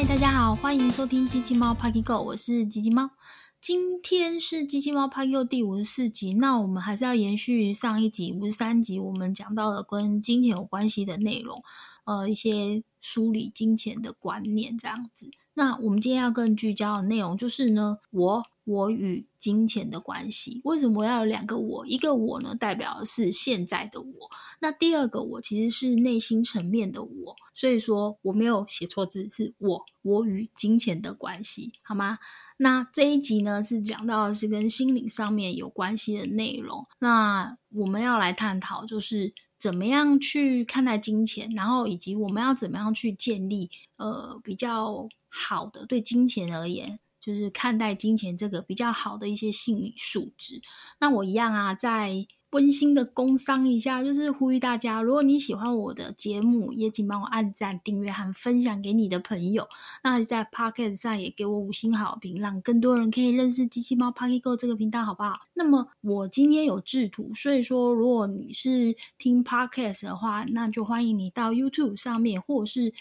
嗨，大家好，欢迎收听机器猫 Puggy Go，我是机器猫。今天是机器猫 Puggy Go 第五十四集，那我们还是要延续上一集五十三集，我们讲到的跟金钱有关系的内容，呃，一些梳理金钱的观念这样子。那我们今天要更聚焦的内容就是呢，我我与金钱的关系。为什么要有两个我？一个我呢，代表的是现在的我；那第二个我其实是内心层面的我。所以说我没有写错字，是我我与金钱的关系，好吗？那这一集呢是讲到的是跟心灵上面有关系的内容。那我们要来探讨就是。怎么样去看待金钱，然后以及我们要怎么样去建立呃比较好的对金钱而言，就是看待金钱这个比较好的一些心理素质。那我一样啊，在。温馨的工商一下，就是呼吁大家，如果你喜欢我的节目，也请帮我按赞、订阅和分享给你的朋友。那在 Pocket 上也给我五星好评，让更多人可以认识机器猫 Pocket Go 这个频道，好不好？那么我今天有制图，所以说如果你是听 Pocket 的话，那就欢迎你到 YouTube 上面，或者是。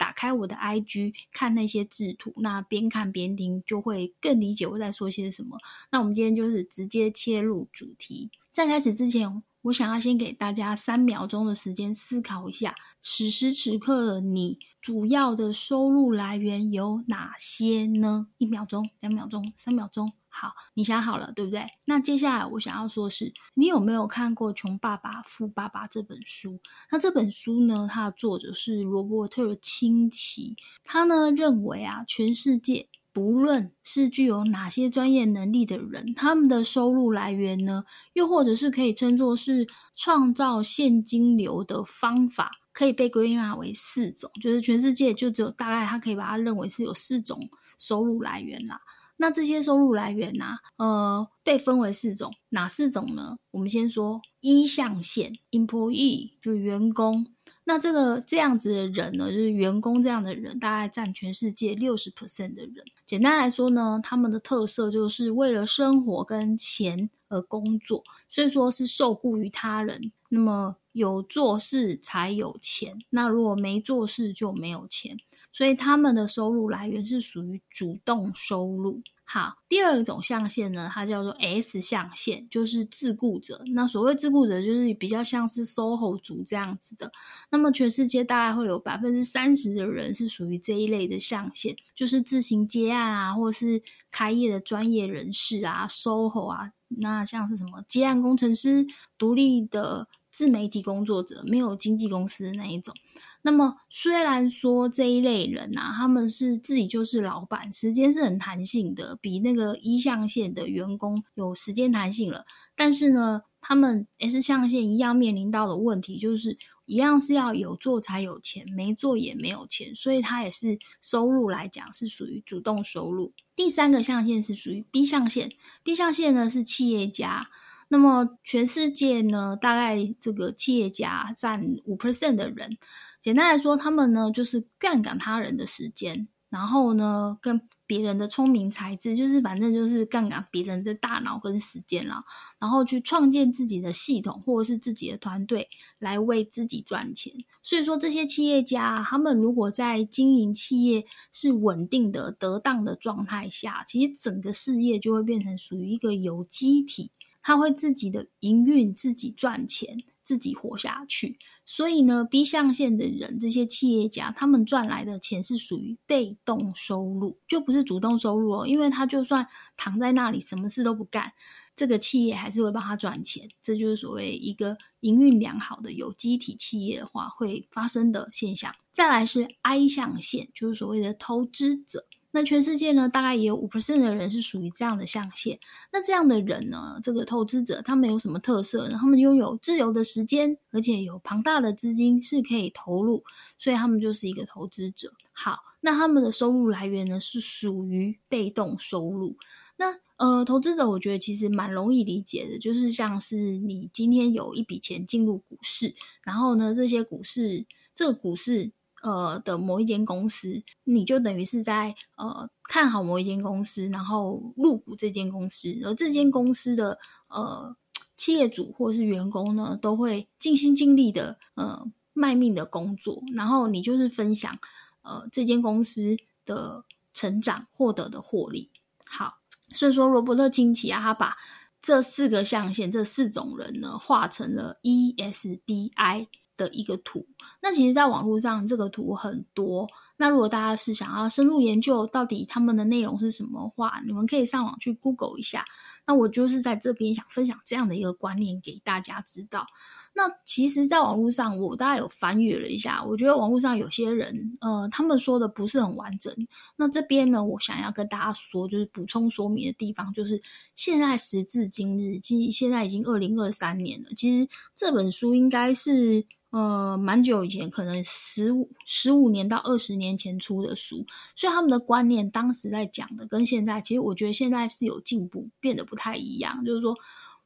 打开我的 IG 看那些制图，那边看边听就会更理解我在说些什么。那我们今天就是直接切入主题。在开始之前，我想要先给大家三秒钟的时间思考一下，此时此刻的你主要的收入来源有哪些呢？一秒钟、两秒钟、三秒钟。好，你想好了，对不对？那接下来我想要说是，你有没有看过《穷爸爸富爸爸》这本书？那这本书呢，它的作者是罗伯特清崎，他呢认为啊，全世界不论是具有哪些专业能力的人，他们的收入来源呢，又或者是可以称作是创造现金流的方法，可以被归纳为四种，就是全世界就只有大概他可以把它认为是有四种收入来源啦。那这些收入来源呢？呃，被分为四种，哪四种呢？我们先说一象限，employee 就是员工。那这个这样子的人呢，就是员工这样的人，大概占全世界六十 percent 的人。简单来说呢，他们的特色就是为了生活跟钱而工作，所以说是受雇于他人。那么有做事才有钱，那如果没做事就没有钱。所以他们的收入来源是属于主动收入。好，第二种象限呢，它叫做 S 象限，就是自雇者。那所谓自雇者，就是比较像是 SOHO 族这样子的。那么全世界大概会有百分之三十的人是属于这一类的象限，就是自行接案啊，或是开业的专业人士啊，SOHO 啊。那像是什么接案工程师、独立的自媒体工作者，没有经纪公司的那一种。那么虽然说这一类人啊，他们是自己就是老板，时间是很弹性的，比那个一象限的员工有时间弹性了。但是呢，他们 S 象限一样面临到的问题，就是一样是要有做才有钱，没做也没有钱，所以它也是收入来讲是属于主动收入。第三个象限是属于 B 象限，B 象限呢是企业家。那么全世界呢，大概这个企业家占五 percent 的人。简单来说，他们呢就是杠杆他人的时间，然后呢跟别人的聪明才智，就是反正就是杠杆别人的大脑跟时间了，然后去创建自己的系统或者是自己的团队来为自己赚钱。所以说，这些企业家他们如果在经营企业是稳定的、得当的状态下，其实整个事业就会变成属于一个有机体，他会自己的营运、自己赚钱。自己活下去，所以呢，B 象限的人，这些企业家，他们赚来的钱是属于被动收入，就不是主动收入哦。因为他就算躺在那里，什么事都不干，这个企业还是会帮他赚钱。这就是所谓一个营运良好的有机体企业的话会发生的现象。再来是 I 象限，就是所谓的投资者。那全世界呢，大概也有五 percent 的人是属于这样的象限。那这样的人呢，这个投资者他们有什么特色呢？他们拥有自由的时间，而且有庞大的资金是可以投入，所以他们就是一个投资者。好，那他们的收入来源呢是属于被动收入。那呃，投资者我觉得其实蛮容易理解的，就是像是你今天有一笔钱进入股市，然后呢，这些股市这个股市。呃的某一间公司，你就等于是在呃看好某一间公司，然后入股这间公司，而这间公司的呃企业主或是员工呢，都会尽心尽力的呃卖命的工作，然后你就是分享呃这间公司。的成长获得的获利。好，所以说罗伯特清崎啊，他把这四个象限，这四种人呢，画成了 ESBI 的一个图。那其实，在网络上这个图很多。那如果大家是想要深入研究到底他们的内容是什么话，你们可以上网去 Google 一下。那我就是在这边想分享这样的一个观念给大家知道。那其实，在网络上，我大概有翻阅了一下，我觉得网络上有些人，呃，他们说的不是很完整。那这边呢，我想要跟大家说，就是补充说明的地方，就是现在时至今日，今现在已经二零二三年了，其实这本书应该是。呃，蛮久以前，可能十五十五年到二十年前出的书，所以他们的观念当时在讲的，跟现在其实我觉得现在是有进步，变得不太一样。就是说，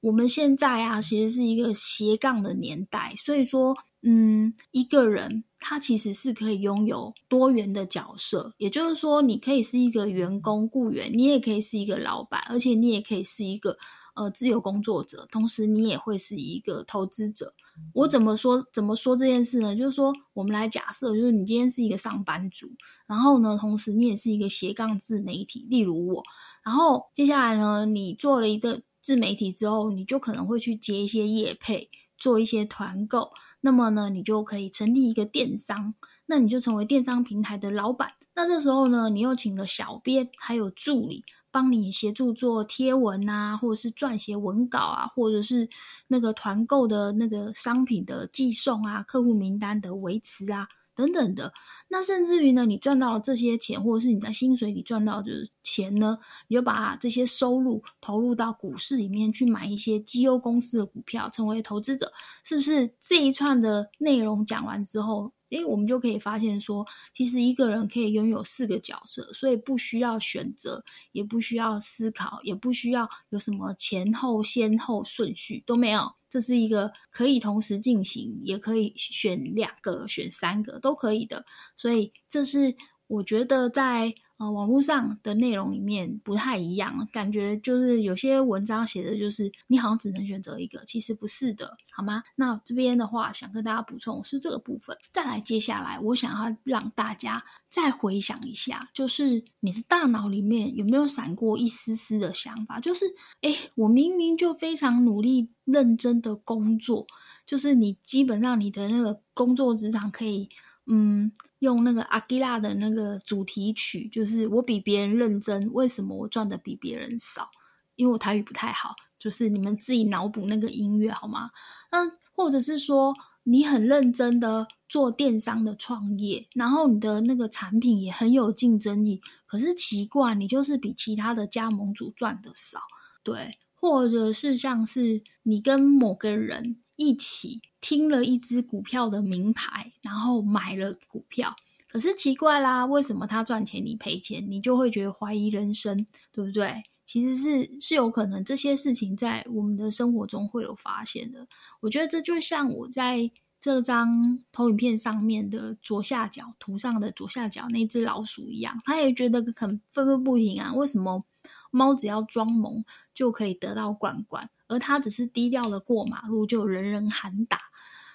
我们现在啊，其实是一个斜杠的年代，所以说，嗯，一个人他其实是可以拥有多元的角色，也就是说，你可以是一个员工雇员，你也可以是一个老板，而且你也可以是一个呃自由工作者，同时你也会是一个投资者。我怎么说？怎么说这件事呢？就是说，我们来假设，就是你今天是一个上班族，然后呢，同时你也是一个斜杠自媒体，例如我。然后接下来呢，你做了一个自媒体之后，你就可能会去接一些业配，做一些团购。那么呢，你就可以成立一个电商，那你就成为电商平台的老板。那这时候呢，你又请了小编，还有助理。帮你协助做贴文啊，或者是撰写文稿啊，或者是那个团购的那个商品的寄送啊，客户名单的维持啊，等等的。那甚至于呢，你赚到了这些钱，或者是你在薪水里赚到的钱呢，你就把这些收入投入到股市里面去买一些绩优公司的股票，成为投资者，是不是？这一串的内容讲完之后。诶，我们就可以发现说，其实一个人可以拥有四个角色，所以不需要选择，也不需要思考，也不需要有什么前后先后顺序都没有。这是一个可以同时进行，也可以选两个、选三个都可以的。所以这是我觉得在。呃，网络上的内容里面不太一样，感觉就是有些文章写的就是你好像只能选择一个，其实不是的，好吗？那这边的话想跟大家补充是这个部分。再来，接下来我想要让大家再回想一下，就是你的大脑里面有没有闪过一丝丝的想法，就是哎，我明明就非常努力认真的工作，就是你基本上你的那个工作职场可以。嗯，用那个阿基拉的那个主题曲，就是我比别人认真，为什么我赚的比别人少？因为我台语不太好，就是你们自己脑补那个音乐好吗？那或者是说你很认真的做电商的创业，然后你的那个产品也很有竞争力，可是奇怪，你就是比其他的加盟主赚的少，对，或者是像是你跟某个人。一起听了一只股票的名牌，然后买了股票。可是奇怪啦，为什么他赚钱你赔钱？你就会觉得怀疑人生，对不对？其实是是有可能这些事情在我们的生活中会有发现的。我觉得这就像我在这张投影片上面的左下角图上的左下角那只老鼠一样，他也觉得很愤愤不平啊。为什么猫只要装萌就可以得到冠冠？而他只是低调的过马路，就人人喊打，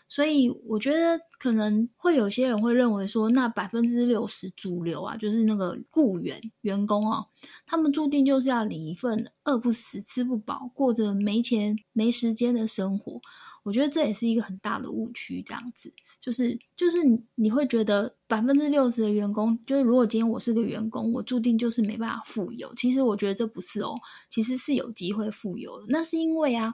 所以我觉得可能会有些人会认为说，那百分之六十主流啊，就是那个雇员员工哦，他们注定就是要领一份饿不死、吃不饱、过着没钱没时间的生活。我觉得这也是一个很大的误区，这样子。就是就是你你会觉得百分之六十的员工，就是如果今天我是个员工，我注定就是没办法富有。其实我觉得这不是哦，其实是有机会富有的。那是因为啊，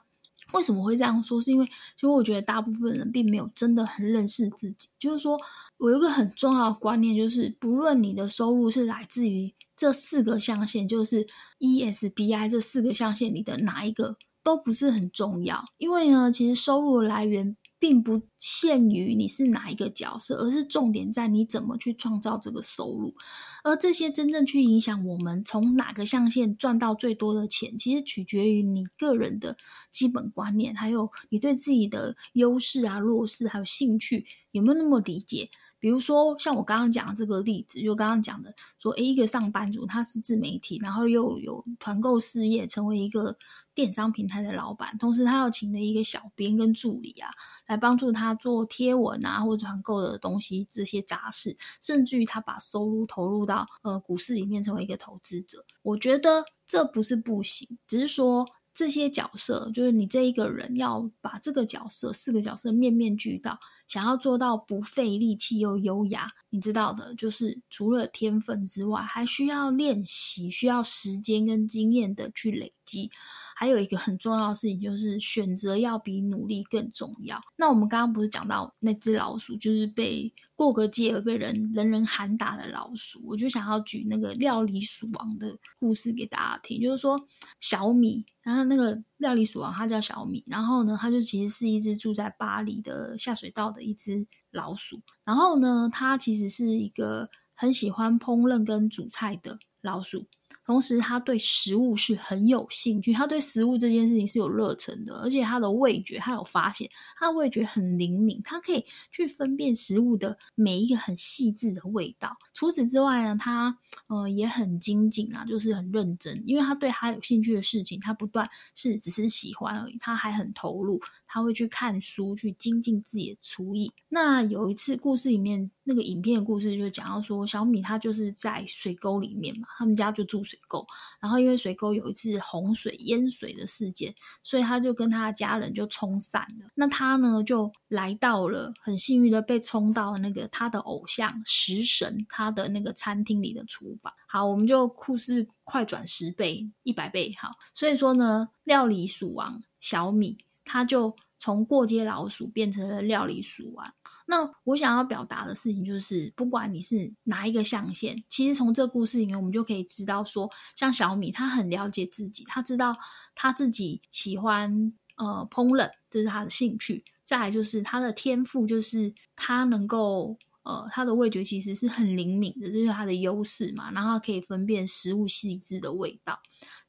为什么会这样说？是因为其实我觉得大部分人并没有真的很认识自己。就是说我有一个很重要的观念，就是不论你的收入是来自于这四个象限，就是 ESBI 这四个象限里的哪一个，都不是很重要。因为呢，其实收入来源。并不限于你是哪一个角色，而是重点在你怎么去创造这个收入。而这些真正去影响我们从哪个象限赚到最多的钱，其实取决于你个人的基本观念，还有你对自己的优势啊、弱势还有兴趣有没有那么理解。比如说，像我刚刚讲的这个例子，就刚刚讲的说，诶，一个上班族他是自媒体，然后又有团购事业，成为一个电商平台的老板，同时他要请了一个小编跟助理啊，来帮助他做贴文啊或者团购的东西这些杂事，甚至于他把收入投入到呃股市里面成为一个投资者。我觉得这不是不行，只是说。这些角色就是你这一个人要把这个角色四个角色面面俱到，想要做到不费力气又优雅，你知道的，就是除了天分之外，还需要练习，需要时间跟经验的去累积。还有一个很重要的事情，就是选择要比努力更重要。那我们刚刚不是讲到那只老鼠，就是被过个街而被人人人喊打的老鼠，我就想要举那个料理鼠王的故事给大家听，就是说小米，然后那个料理鼠王它叫小米，然后呢，它就其实是一只住在巴黎的下水道的一只老鼠，然后呢，它其实是一个很喜欢烹饪跟煮菜的老鼠。同时，他对食物是很有兴趣，他对食物这件事情是有热忱的，而且他的味觉，他有发现，他的味觉很灵敏，他可以去分辨食物的每一个很细致的味道。除此之外呢，他呃也很精进啊，就是很认真，因为他对他有兴趣的事情，他不断是只是喜欢而已，他还很投入，他会去看书，去精进自己的厨艺。那有一次故事里面。那个影片的故事就讲到说，小米他就是在水沟里面嘛，他们家就住水沟，然后因为水沟有一次洪水淹水的事件，所以他就跟他家人就冲散了。那他呢就来到了很幸运的被冲到那个他的偶像食神他的那个餐厅里的厨房。好，我们就故事快转十倍、一百倍。好，所以说呢，料理鼠王小米他就从过街老鼠变成了料理鼠王。那我想要表达的事情就是，不管你是哪一个象限，其实从这个故事里面，我们就可以知道说，像小米，他很了解自己，他知道他自己喜欢呃烹饪，这是他的兴趣。再来就是他的天赋，就是他能够呃他的味觉其实是很灵敏的，这是他的优势嘛。然后可以分辨食物细致的味道。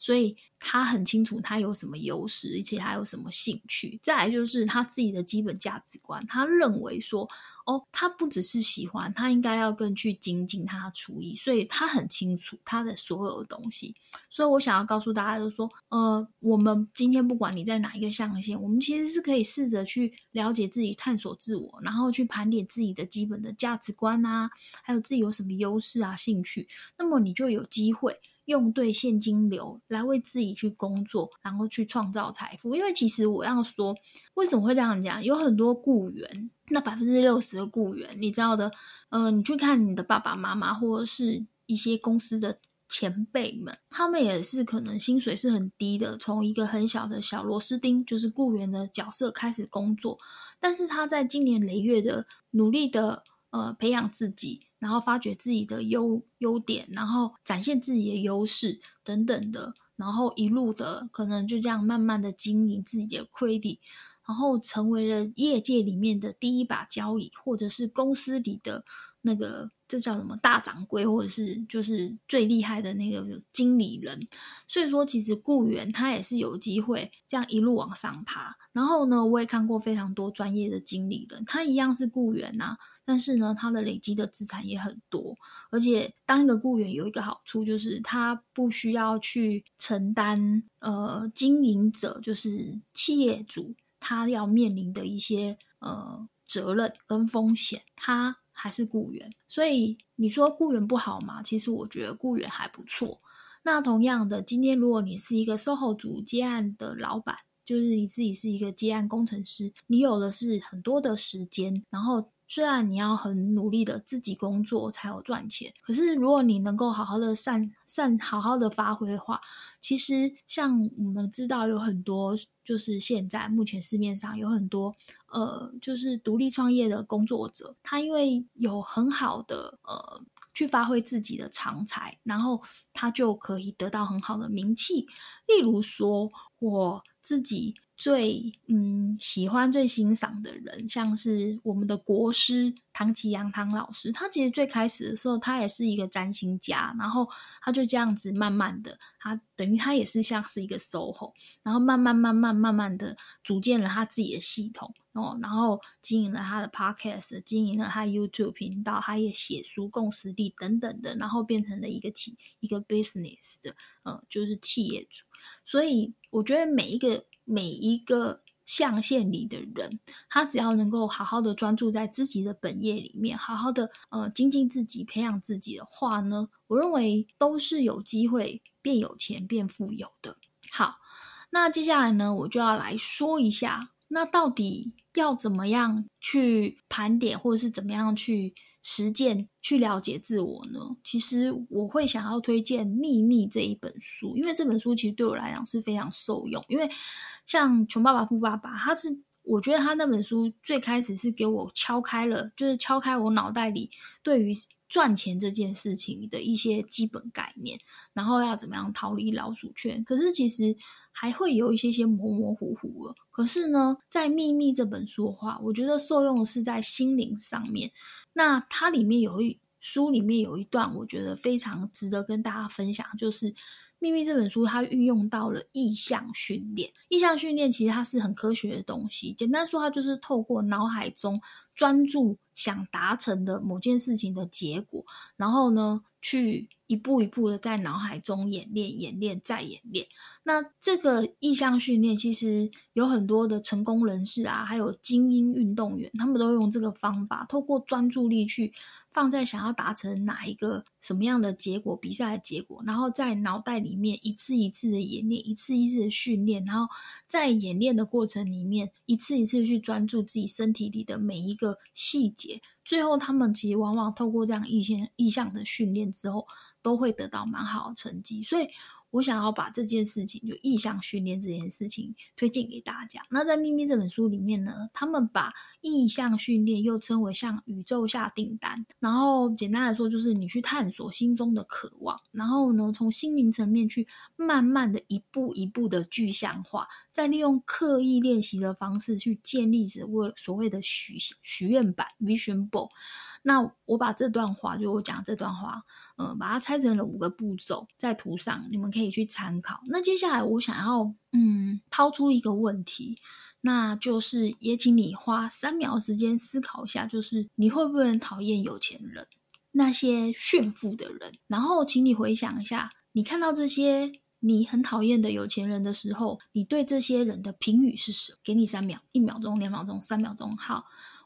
所以他很清楚他有什么优势，而且他有什么兴趣。再来就是他自己的基本价值观，他认为说，哦，他不只是喜欢，他应该要更去精进他的厨艺。所以他很清楚他的所有的东西。所以我想要告诉大家，就是说，呃，我们今天不管你在哪一个象限，我们其实是可以试着去了解自己、探索自我，然后去盘点自己的基本的价值观啊，还有自己有什么优势啊、兴趣，那么你就有机会。用对现金流来为自己去工作，然后去创造财富。因为其实我要说，为什么会这样讲？有很多雇员，那百分之六十的雇员，你知道的，呃，你去看你的爸爸妈妈，或者是一些公司的前辈们，他们也是可能薪水是很低的，从一个很小的小螺丝钉，就是雇员的角色开始工作，但是他在今年累月的努力的呃培养自己。然后发掘自己的优优点，然后展现自己的优势等等的，然后一路的可能就这样慢慢的经营自己的 credit，然后成为了业界里面的第一把交椅，或者是公司里的那个。这叫什么大掌柜，或者是就是最厉害的那个经理人。所以说，其实雇员他也是有机会这样一路往上爬。然后呢，我也看过非常多专业的经理人，他一样是雇员呐，但是呢，他的累积的资产也很多。而且，当一个雇员有一个好处，就是他不需要去承担呃经营者，就是企业主他要面临的一些呃责任跟风险。他还是雇员，所以你说雇员不好吗？其实我觉得雇员还不错。那同样的，今天如果你是一个售后组接案的老板，就是你自己是一个接案工程师，你有的是很多的时间，然后。虽然你要很努力的自己工作才有赚钱，可是如果你能够好好的善善好好的发挥的话，其实像我们知道有很多，就是现在目前市面上有很多呃，就是独立创业的工作者，他因为有很好的呃去发挥自己的长才，然后他就可以得到很好的名气。例如说我自己。最嗯喜欢最欣赏的人，像是我们的国师唐启阳唐老师。他其实最开始的时候，他也是一个占星家，然后他就这样子慢慢的，他等于他也是像是一个 SOHO，然后慢慢慢慢慢慢的组建了他自己的系统哦，然后经营了他的 Podcast，经营了他 YouTube 频道，他也写书供实力等等的，然后变成了一个企一个 business 的呃，就是企业主。所以我觉得每一个。每一个象限里的人，他只要能够好好的专注在自己的本业里面，好好的呃精进自己、培养自己的话呢，我认为都是有机会变有钱、变富有的。好，那接下来呢，我就要来说一下，那到底要怎么样去盘点，或者是怎么样去实践、去了解自我呢？其实我会想要推荐《秘密》这一本书，因为这本书其实对我来讲是非常受用，因为。像《穷爸爸富爸爸》，他是我觉得他那本书最开始是给我敲开了，就是敲开我脑袋里对于赚钱这件事情的一些基本概念，然后要怎么样逃离老鼠圈。可是其实还会有一些些模模糊糊的。可是呢，在《秘密》这本书的话，我觉得受用是在心灵上面。那它里面有一书里面有一段，我觉得非常值得跟大家分享，就是。秘密这本书，它运用到了意向训练。意向训练其实它是很科学的东西。简单说，它就是透过脑海中专注想达成的某件事情的结果，然后呢，去一步一步的在脑海中演练、演练再演练。那这个意向训练，其实有很多的成功人士啊，还有精英运动员，他们都用这个方法，透过专注力去。放在想要达成哪一个什么样的结果，比赛的结果，然后在脑袋里面一次一次的演练，一次一次的训练，然后在演练的过程里面，一次一次去专注自己身体里的每一个细节，最后他们其实往往透过这样意向意向的训练之后，都会得到蛮好的成绩，所以。我想要把这件事情，就意向训练这件事情推荐给大家。那在《秘密》这本书里面呢，他们把意向训练又称为向宇宙下订单。然后简单来说，就是你去探索心中的渴望，然后呢，从心灵层面去慢慢的一步一步的具象化，再利用刻意练习的方式去建立所谓所谓的许许愿版 （Vision Board）。那我把这段话，就我讲这段话，嗯，把它拆成了五个步骤，在图上，你们可以去参考。那接下来我想要，嗯，抛出一个问题，那就是也请你花三秒时间思考一下，就是你会不会讨厌有钱人，那些炫富的人？然后，请你回想一下，你看到这些你很讨厌的有钱人的时候，你对这些人的评语是什么？给你三秒，一秒钟、两秒钟、三秒钟，好。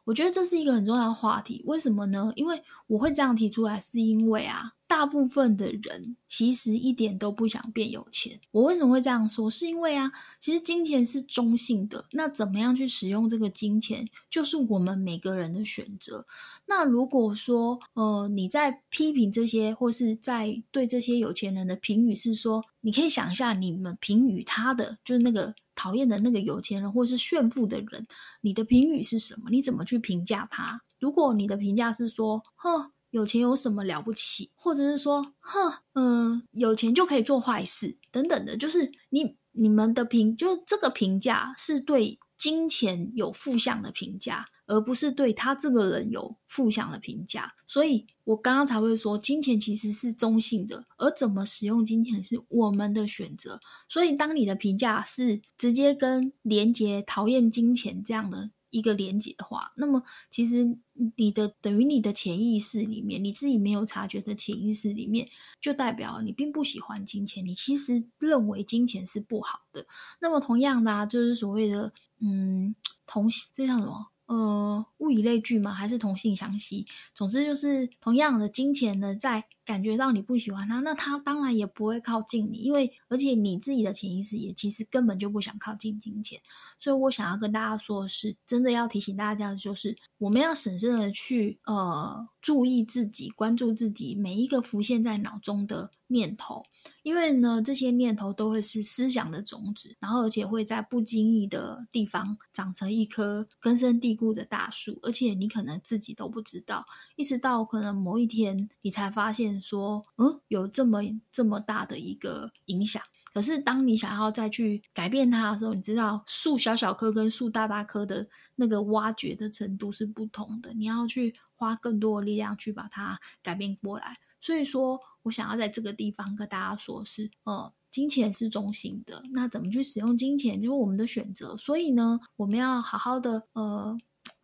我觉得这是一个很重要的话题，为什么呢？因为我会这样提出来，是因为啊，大部分的人其实一点都不想变有钱。我为什么会这样说？是因为啊，其实金钱是中性的，那怎么样去使用这个金钱，就是我们每个人的选择。那如果说，呃，你在批评这些，或是在对这些有钱人的评语是说，你可以想一下，你们评语他的就是那个。讨厌的那个有钱人，或是炫富的人，你的评语是什么？你怎么去评价他？如果你的评价是说，哼，有钱有什么了不起？或者是说，哼，嗯，有钱就可以做坏事等等的，就是你你们的评，就这个评价是对金钱有负向的评价。而不是对他这个人有负向的评价，所以我刚刚才会说，金钱其实是中性的，而怎么使用金钱是我们的选择。所以，当你的评价是直接跟连接讨厌金钱这样的一个连接的话，那么其实你的等于你的潜意识里面，你自己没有察觉的潜意识里面，就代表你并不喜欢金钱，你其实认为金钱是不好的。那么，同样的啊，就是所谓的嗯，同这叫什么？呃，物以类聚嘛，还是同性相吸。总之就是同样的金钱呢，在感觉到你不喜欢他，那他当然也不会靠近你，因为而且你自己的潜意识也其实根本就不想靠近金钱。所以我想要跟大家说的是，真的要提醒大家的就是，我们要审慎的去呃注意自己，关注自己每一个浮现在脑中的。念头，因为呢，这些念头都会是思想的种子，然后而且会在不经意的地方长成一棵根深蒂固的大树，而且你可能自己都不知道，一直到可能某一天你才发现说，嗯，有这么这么大的一个影响。可是当你想要再去改变它的时候，你知道树小小棵跟树大大棵的那个挖掘的程度是不同的，你要去花更多的力量去把它改变过来。所以说我想要在这个地方跟大家说，是呃，金钱是中性的，那怎么去使用金钱就是我们的选择。所以呢，我们要好好的呃，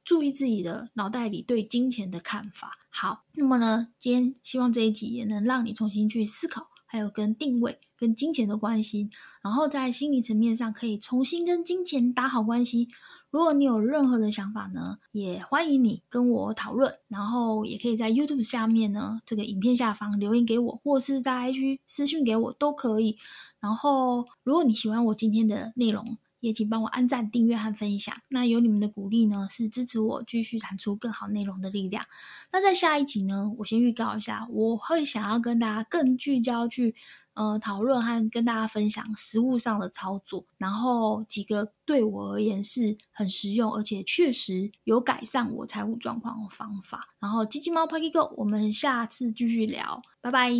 注意自己的脑袋里对金钱的看法。好，那么呢，今天希望这一集也能让你重新去思考还有跟定位、跟金钱的关系，然后在心理层面上可以重新跟金钱打好关系。如果你有任何的想法呢，也欢迎你跟我讨论，然后也可以在 YouTube 下面呢这个影片下方留言给我，或是在 IG 私信给我都可以。然后，如果你喜欢我今天的内容，也请帮我按赞、订阅和分享。那有你们的鼓励呢，是支持我继续产出更好内容的力量。那在下一集呢，我先预告一下，我会想要跟大家更聚焦去呃讨论和跟大家分享实物上的操作，然后几个对我而言是很实用而且确实有改善我财务状况的方法。然后，基金猫 Puggy Go，我们下次继续聊，拜拜。